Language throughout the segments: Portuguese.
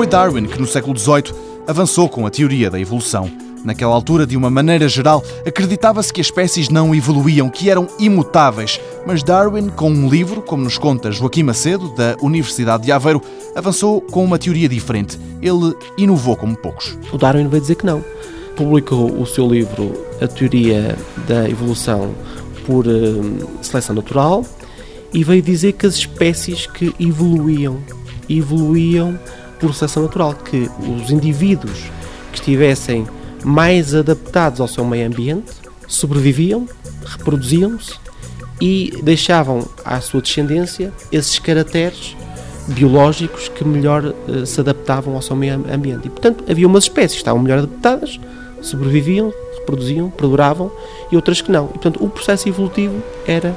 Foi Darwin que, no século XVIII, avançou com a teoria da evolução. Naquela altura, de uma maneira geral, acreditava-se que as espécies não evoluíam, que eram imutáveis. Mas Darwin, com um livro, como nos conta Joaquim Macedo, da Universidade de Aveiro, avançou com uma teoria diferente. Ele inovou como poucos. O Darwin vai dizer que não. Publicou o seu livro A Teoria da Evolução por uh, Seleção Natural e veio dizer que as espécies que evoluíam, evoluíam por seleção natural, que os indivíduos que estivessem mais adaptados ao seu meio ambiente sobreviviam, reproduziam-se e deixavam à sua descendência esses caracteres biológicos que melhor uh, se adaptavam ao seu meio ambiente. E, portanto, havia umas espécies que estavam melhor adaptadas, sobreviviam, reproduziam, perduravam, e outras que não. E, portanto, o processo evolutivo era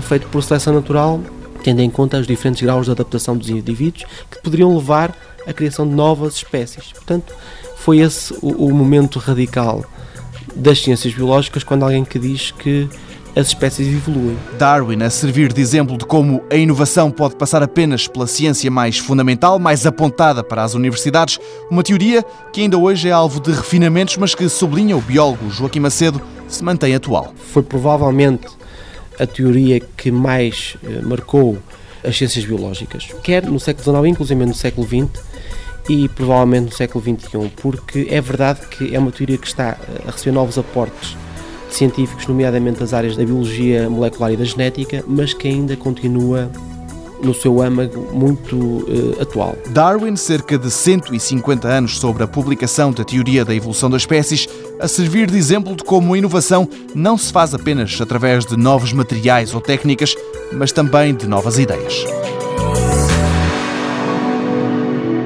feito por seleção natural, tendo em conta os diferentes graus de adaptação dos indivíduos que poderiam levar à criação de novas espécies. Portanto, foi esse o, o momento radical das ciências biológicas quando alguém que diz que as espécies evoluem. Darwin a servir de exemplo de como a inovação pode passar apenas pela ciência mais fundamental, mais apontada para as universidades, uma teoria que ainda hoje é alvo de refinamentos, mas que sublinha o biólogo Joaquim Macedo se mantém atual. Foi provavelmente a teoria que mais eh, marcou as ciências biológicas, quer no século XIX, inclusive no século XX e provavelmente no século XXI, porque é verdade que é uma teoria que está a receber novos aportes científicos, nomeadamente das áreas da biologia molecular e da genética, mas que ainda continua no seu âmago muito uh, atual. Darwin, cerca de 150 anos sobre a publicação da teoria da evolução das espécies, a servir de exemplo de como a inovação não se faz apenas através de novos materiais ou técnicas, mas também de novas ideias.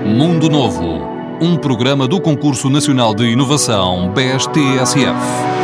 Mundo Novo, um programa do Concurso Nacional de Inovação BSTSF.